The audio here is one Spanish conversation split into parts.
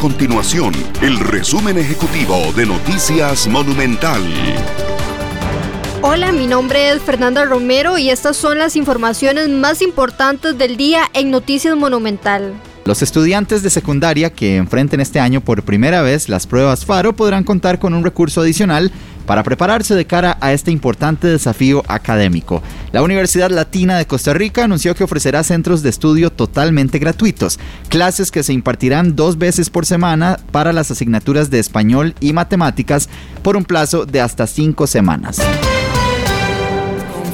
continuación el resumen ejecutivo de Noticias Monumental. Hola, mi nombre es Fernanda Romero y estas son las informaciones más importantes del día en Noticias Monumental. Los estudiantes de secundaria que enfrenten este año por primera vez las pruebas FARO podrán contar con un recurso adicional para prepararse de cara a este importante desafío académico. La Universidad Latina de Costa Rica anunció que ofrecerá centros de estudio totalmente gratuitos, clases que se impartirán dos veces por semana para las asignaturas de español y matemáticas por un plazo de hasta cinco semanas.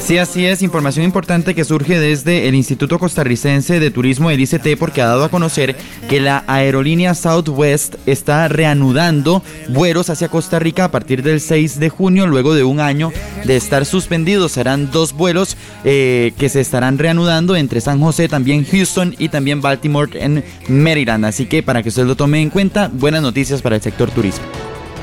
Sí, así es. Información importante que surge desde el Instituto Costarricense de Turismo, el ICT, porque ha dado a conocer que la aerolínea Southwest está reanudando vuelos hacia Costa Rica a partir del 6 de junio, luego de un año de estar suspendidos. Serán dos vuelos eh, que se estarán reanudando entre San José, también Houston y también Baltimore en Maryland. Así que para que usted lo tome en cuenta, buenas noticias para el sector turismo.